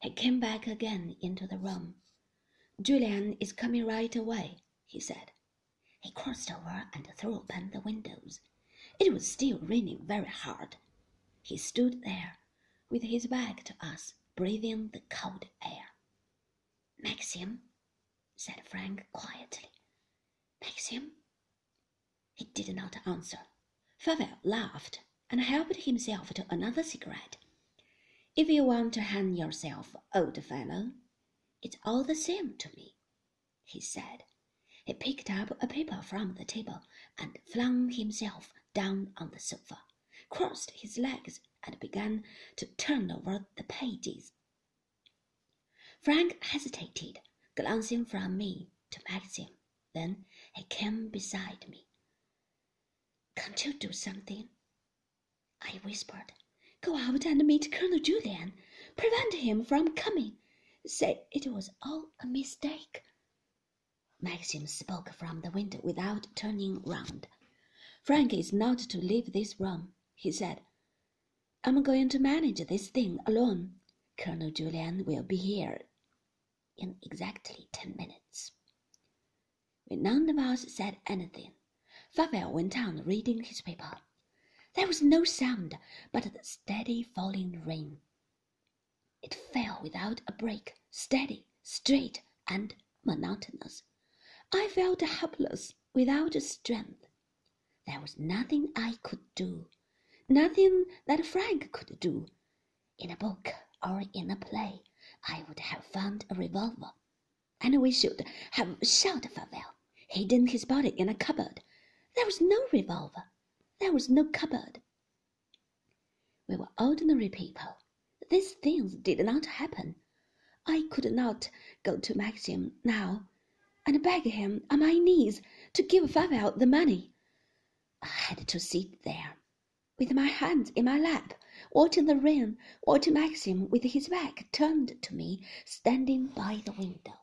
He came back again into the room. Julian is coming right away, he said. He crossed over and threw open the windows. It was still raining very hard. He stood there, with his back to us, breathing the cold air. Maxim, said Frank quietly. Maxim? He did not answer. Favell laughed and helped himself to another cigarette. If you want to hang yourself, old fellow, it's all the same to me, he said. He picked up a paper from the table and flung himself down on the sofa, crossed his legs, and began to turn over the pages. Frank hesitated, glancing from me to Maxim. Then he came beside me. Can't you do something? I whispered. Go out and meet Colonel Julian. Prevent him from coming. Say it was all a mistake. Maxim spoke from the window without turning round. Frank is not to leave this room, he said. I'm going to manage this thing alone. Colonel Julian will be here in exactly ten minutes. When none of us said anything, Favell went on reading his paper. There was no sound but the steady falling rain. It fell without a break, steady, straight, and monotonous. I felt helpless, without strength. There was nothing I could do, nothing that Frank could do. In a book or in a play, I would have found a revolver, and we should have shot Favell, hidden his body in a cupboard. There was no revolver. There was no cupboard. We were ordinary people. These things did not happen. I could not go to Maxim now and beg him on my knees to give Favell the money. I had to sit there, with my hands in my lap, watching the rain, watching Maxim with his back turned to me, standing by the window.